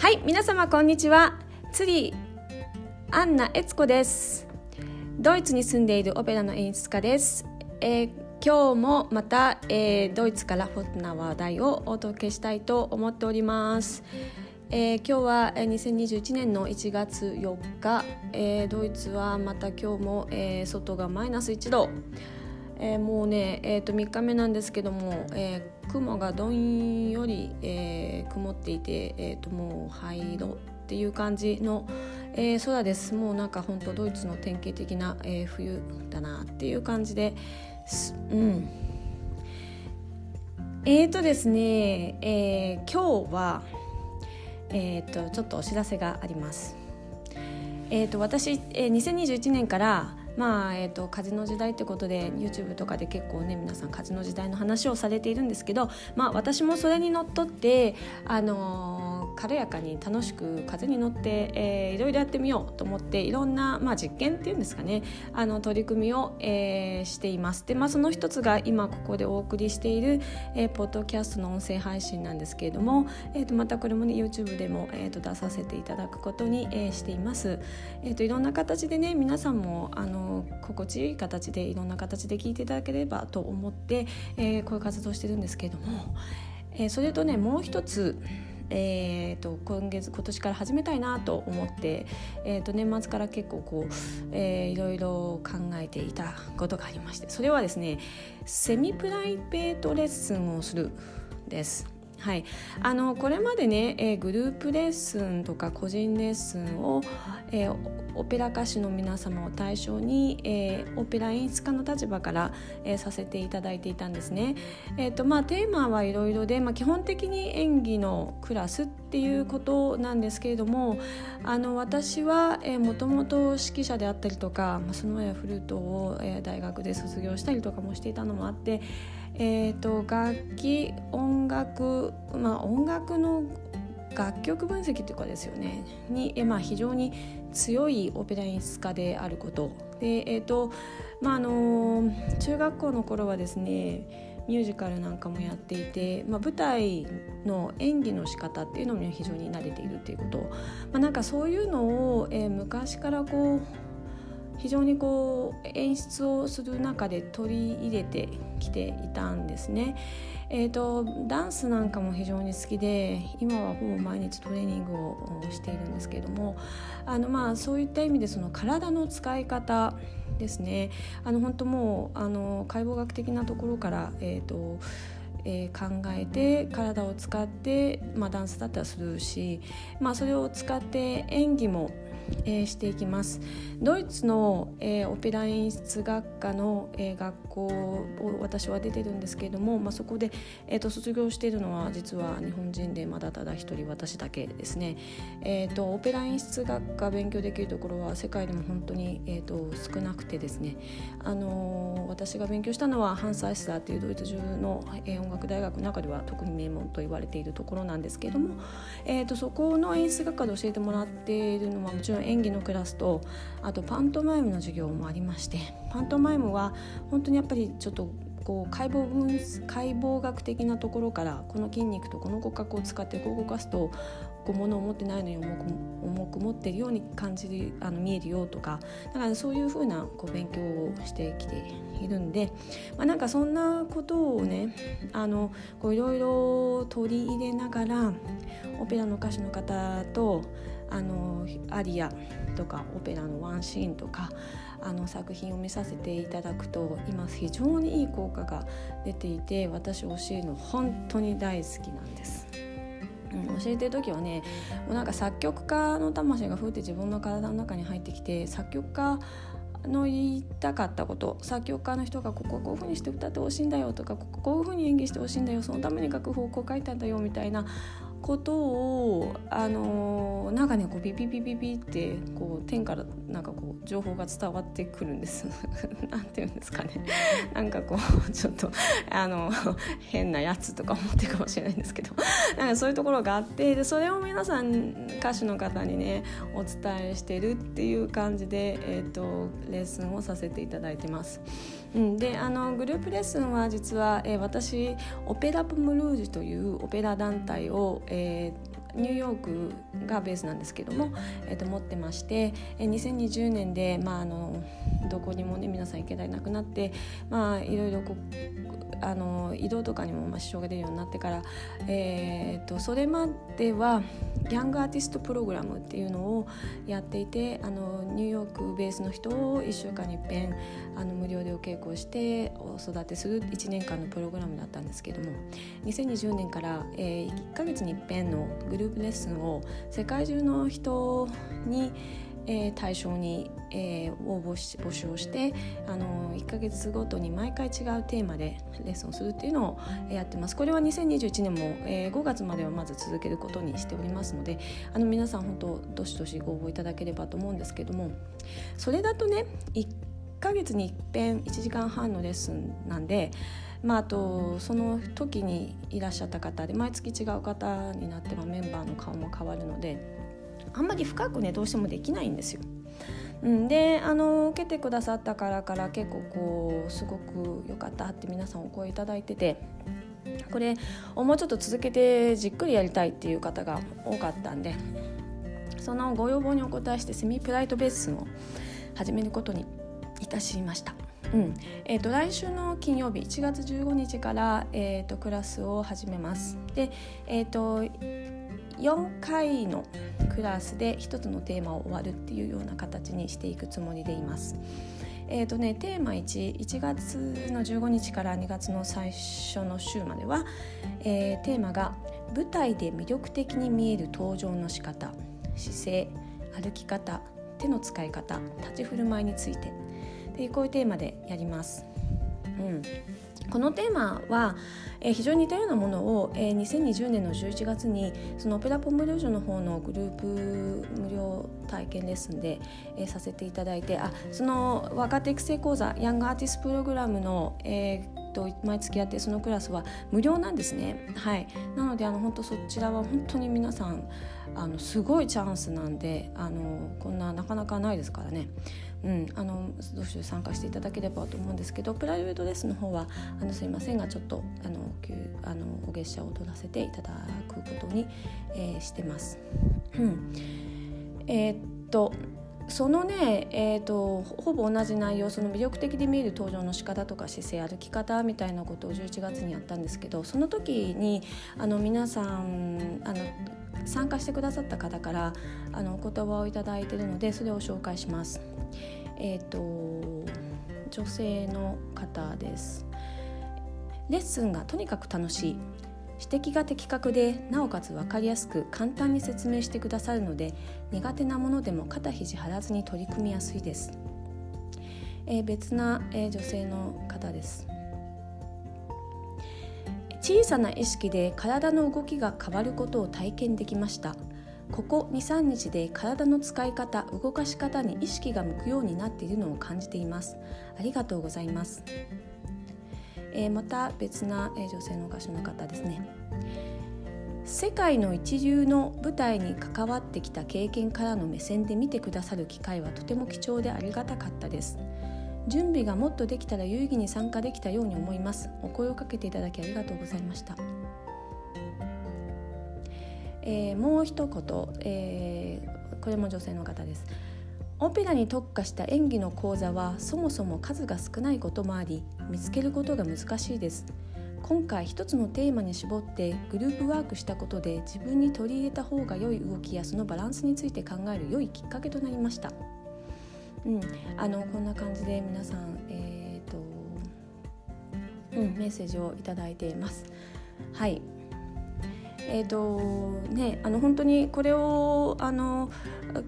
はい皆様こんにちは。釣りアンナ悦子です。ドイツに住んでいるオペラの演出家です、えー、今日もまた、えー、ドイツからホットな話題をお届けしたいと思っております、えー、今日は2021年の1月4日、えー、ドイツはまた今日も、えー、外がマイナス1度えー、もうね、えー、と3日目なんですけども、えー、雲がどんより、えー、曇っていて、えー、ともう灰色っていう感じの、えー、空ですもうなんか本当ドイツの典型的な、えー、冬だなっていう感じでうんえーとですね、えー、今日はえーと、ちょっとお知らせがあります。えーと、と私、えー、2021年からまあえーと、風の時代ってことで YouTube とかで結構ね皆さん風の時代の話をされているんですけど、まあ、私もそれにのっとって、あのー軽やかに楽しく風に乗って、えー、いろいろやってみようと思っていろんな、まあ、実験っていうんですかね。あの取り組みを、えー、しています。で、まあ、その一つが今ここでお送りしている、えー、ポッドキャストの音声配信なんですけれども、えー、とまたこれもね YouTube でも、えー、と出させていただくことに、えー、しています、えー、といろんな形でね皆さんもあの心地いい形でいろんな形で聞いていただければと思って、えー、こういう活動してるんですけれども、えー、それとねもう一つえーと、今月今年から始めたいなと思って、えーと、年末から結構こう、えー、いろいろ考えていたことがありましてそれはですねセミプライベートレッスンをするです。はい、あのこれまでね、えー、グループレッスンとか個人レッスンを、えー、オペラ歌手の皆様を対象に、えー、オペラ演出家の立場から、えー、させていただいていたんですね。えーとまあ、テーマはいろいろで、まあ、基本的に演技のクラスっっていうことなんですけれどもあの私はもともと指揮者であったりとか、まあ、その前はフルートを、え、大学で卒業したりとかもしていたのもあって。えーと、楽器音楽まあ音楽の楽曲分析というかですよねに、えまあ、非常に強いオペラ演出家であることで、えーとまあ、あの中学校の頃はですねミュージカルなんかもやっていて、まあ、舞台の演技の仕方っていうのも非常に慣れているっていうこと、まあ、なんかそういうのを、えー、昔からこう非常にこう演出をする中で取り入れてきていたんですね。えーと、ダンスなんかも非常に好きで今はほぼ毎日トレーニングをしているんですけれどもあの、まあ、そういった意味でその体の使い方ですね。あの本当もうあの解剖学的なところから、えーとえー、考えて体を使って、まあ、ダンスだったらするし、まあ、それを使って演技もえー、していきます。ドイツの、えー、オペラ演出学科の、えー、学校を私は出てるんですけれども、まあ、そこで、えーと、卒業しているのは実は日本人でまだただ一人私だけですね、えーと、オペラ演出学科勉強できるところは世界でも本当に、えーと、少なくてですね、あの私が勉強したのはハンサースターというドイツ中の、えー、音楽大学の中では特に名門と言われているところなんですけれども、えー、とそこの演出学科で教えてもらっているのはもちろん演技のクラスとあとパントマイムの授業もありましてパントマイムは本当にやっぱりちょっとこう解剖分解剖学的なところからこの筋肉とこの骨格を使ってこう動かすとこう物を持ってないのに重く重く持ってるように感じるあの見えるよとかだからそういうふうなこう勉強をしてきているんで、まあ、なんかそんなことをねあのこういろいろ取り入れながらオペラの歌手の方とあのアリアとかオペラのワンシーンとかあの作品を見させていただくと今非常にいい効果が出ていて私教えるの本当に大好きなんです。うん、教えてる時はねもうなんか作曲家の魂がふって自分の体の中に入ってきて作曲家の言いたかったこと作曲家の人がこここういうふうにして歌ってほしいんだよとかこここういうふうに演技してほしいんだよそのために楽譜をこう書いたんだよみたいなことをあのなんかねこうビビビビビってこう天からなんかこう情報が伝わってくるんです。なんていうんですかね。なんかこうちょっとあの変なやつとか思ってるかもしれないんですけど。なんかそういうところがあってでそれを皆さん歌手の方にねお伝えしてるっていう感じで、えーと、レッスンをさせていただいてます。うん、であのグループレッスンは実は、えー、私オペラ・プムルージュというオペラ団体を、えーニューヨークがベースなんですけども、えー、と持ってまして、えー、2020年で、まあ、あのどこにもね皆さん行けないなくなって、まあ、いろいろこあの移動とかにもまあ支障が出るようになってから、えーと、それまではヤングアーティストプログラムっていうのをやっていてあのニューヨークベースの人を1週間にいっぺんあの無料でお稽古してお育てする1年間のプログラムだったんですけども2020年から、えー、1ヶ月にいっぺんのグループレッスンを世界中の人にえー、対象に、えー、応募し募集をしてあの1か月ごとに毎回違うテーマでレッスンをするっていうのをやってます。これは2021年も、えー、5月まではまず続けることにしておりますのであの皆さん本当どしどしご応募いただければと思うんですけどもそれだとね1か月にいっぺん1時間半のレッスンなんでまあ、あとその時にいらっしゃった方で毎月違う方になってはメンバーの顔も変わるのであんまり深くねどうしてもできないんですよ。うん、であの受けてくださったからから結構こうすごく良かったって皆さんお声いただいててこれもうちょっと続けてじっくりやりたいっていう方が多かったんでそのご要望にお答えしてセミプライトベースを始めることにいたしました。うんえーと、来週の金曜日1月15日から、えーと、クラスを始めます。で、えーと4回のクラスで1つのテーマを終わるっていうような形にしていくつもりでいます。えーとね、テーマ11月の15日から2月の最初の週までは、えー、テーマが「舞台で魅力的に見える登場の仕方姿勢歩き方手の使い方立ち振る舞いについて」でこういうテーマでやります。うんこのテーマは、えー、非常に似たようなものを、えー、2020年の11月にそのオペラポムルージュの方のグループ無料体験レッスンで、えー、させていただいてあその若手育成講座ヤングアーティストプログラムの、えー毎月やってそのクラスは無料なんですね。はい、なのであの本当そちらは本当に皆さんあのすごいチャンスなんであのこんななかなかないですからね。うん、あのどうしよう参加していただければと思うんですけどプライベートレッスンの方はあのすいませんがちょっとあのあのお月謝を取らせていただくことに、えー、してます。うん、え、っとそのね、えーと、ほぼ同じ内容その魅力的で見える登場の仕方とか姿勢歩き方みたいなことを11月にやったんですけどその時にあの皆さんあの参加してくださった方からあのお言葉をいただいているのでそれを紹介します。えーと、女性の方です。レッスンがとにかく楽しい。指摘が的確でなおかつ分かりやすく簡単に説明してくださるので苦手なものでも肩肘張らずに取り組みやすいです、えー、別な、えー、女性の方です。小さな意識で体の動きが変わることを体験できました。ここ23日で体の使い方動かし方に意識が向くようになっているのを感じています。ありがとうございます。えー、また別な、え女性の歌手の方ですね。世界の一流の舞台に関わってきた経験からの目線で見てくださる機会はとても貴重でありがたかったです。準備がもっとできたら有意義に参加できたように思います。お声をかけていただきありがとうございました、えー、もう一言、えー、これも女性の方です。オペラに特化した演技の講座はそもそも数が少ないこともあり見つけることが難しいです。今回一つのテーマに絞ってグループワークしたことで自分に取り入れた方が良い動きやそのバランスについて考える良いきっかけとなりました、うん、あのこんな感じで皆さん、えーとうん、メッセージをいただいています。はい。えーとね、あの本当にこれをあの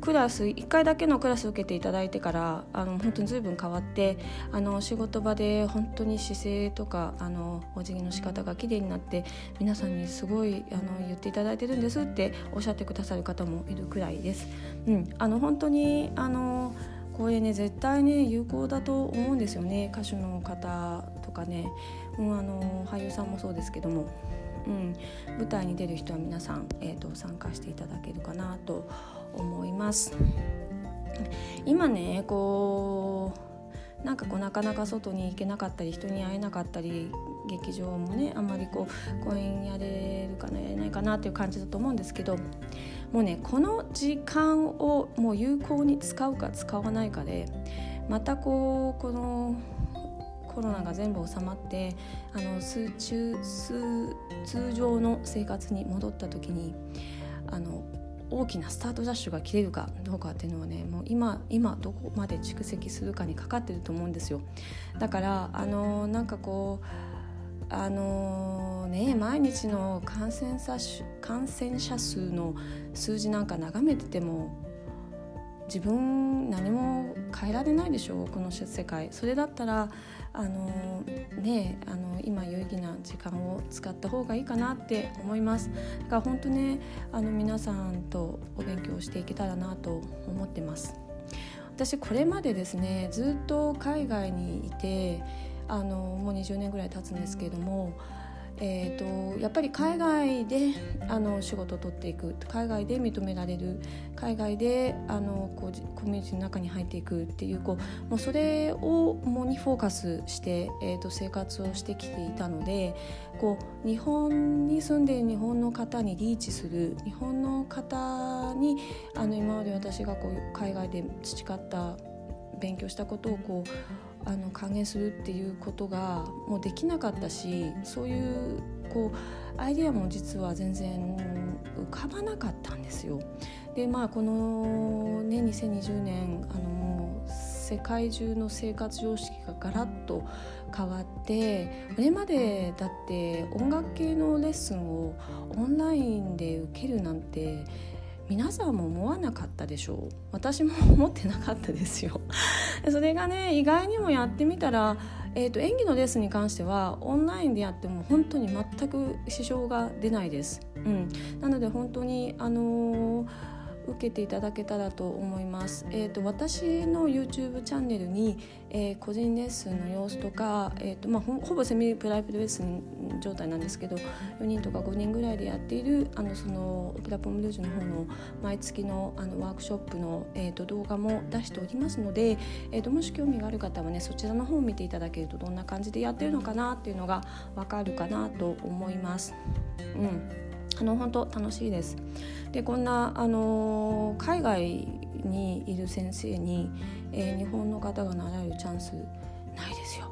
クラス1回だけのクラスを受けていただいてからあの本当に随分変わってあの仕事場で本当に姿勢とかあのお辞儀の仕方が綺麗になって皆さんにすごいあの言っていただいてるんですっておっしゃってくださる方もいるくらいです。うん、あの本当にあのこれね絶対ね有効だと思うんですよね歌手の方とかね、うん、あの俳優さんもそうですけども。うん、舞台に出る人は皆さん、えーと、参加していただけるかなと思います。今ねこうなんかこうなかなか外に行けなかったり人に会えなかったり劇場もねあんまりこう公演やれるかなやれないかなっていう感じだと思うんですけどもうねこの時間をもう有効に使うか使わないかでまたこうこのコロナが全部収まってあの通通常の生活に戻った時にあの大きなスタートダッシュが切れるかどうかっていうのはねもう今今どこまで蓄積するかにかかってると思うんですよ。だからあのなんかこうあのね毎日の感染者感染者数の数字なんか眺めてても自分何も変えられないでしょうこの世界。それだったらあのねあの今有意義な時間を使った方がいいかなって思います。だから本当ねあの皆さんとお勉強していけたらなと思ってます。私これまでですねずっと海外にいてあのもう20年ぐらい経つんですけれどもえーと、やっぱり海外であの仕事を取っていく海外で認められる海外であのこうコミュニティの中に入っていくっていうこうもうそれをもにフォーカスして、えーと、生活をしてきていたのでこう日本に住んでいる日本の方にリーチする日本の方にあの今まで私がこう海外で培った勉強したことをこうあの還元するっていうことがもうできなかったしそういうこうアイデアも実は全然浮かばなかったんですよ。でまあこのね2020年あの世界中の生活常識がガラッと変わってこれまでだって音楽系のレッスンをオンラインで受けるなんて皆さんも思わなかったでしょう。私も思ってなかったですよ。それがね意外にもやってみたら、えーと、演技のレッスンに関してはオンラインでやっても本当に全く支障が出ないです、うん、なので本当にあのー受けていただけたらと思います。えーと、私の YouTube チャンネルに、えー、個人レッスンの様子とか、えーとまあ、ほぼセミプライベートレッスン状態なんですけど4人とか5人ぐらいでやっているあのそのオペラポムルージュの方の毎月のあのワークショップの、えーと、動画も出しておりますので、えーと、もし興味がある方はねそちらの方を見ていただけるとどんな感じでやってるのかなっていうのが分かるかなと思います。うんあの本当楽しいです。でこんなあの海外にいる先生に、えー、日本の方が習えるチャンスないですよ。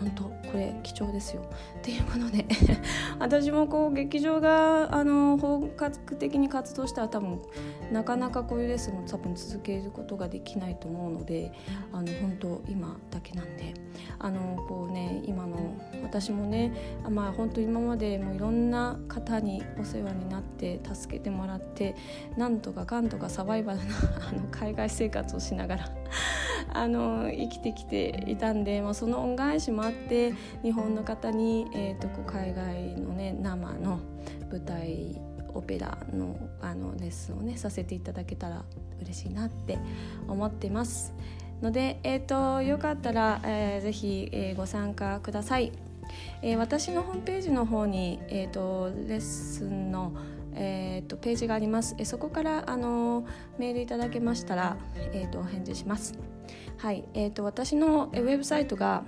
本当これ貴重ですよ。っていうことで 私もこう劇場があの本格的に活動したら多分なかなかこういうレッスンも多分続けることができないと思うのであの本当今だけなんであのこうね今の私もねまあ本当今までもいろんな方にお世話になって助けてもらってなんとかかんとかサバイバルな あの海外生活をしながらあの生きてきていたんで、まあ、その恩返しもあって日本の方に、えーと、こう海外のね生の舞台オペラのあのレッスンをねさせていただけたら嬉しいなって思ってます。ので、えーと、よかったら、えー、ぜひ、えー、ご参加ください。えー、私のホームページの方に、えーと、レッスンの、えーと、ページがあります。そこからあのメールいただけましたら、えー、とお返事します。はい、えー、と私のウェブサイトが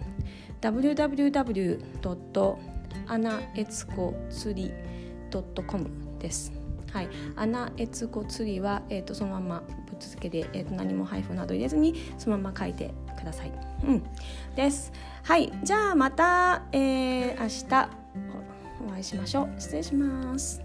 www.anaetsuko.com です。はい、アナエツコ釣りは、えーと、そのままぶっ続けで、えーと、何も配布など入れずにそのまま書いてください。うん、ですはいじゃあまた、えー、明日お会いしましょう失礼します。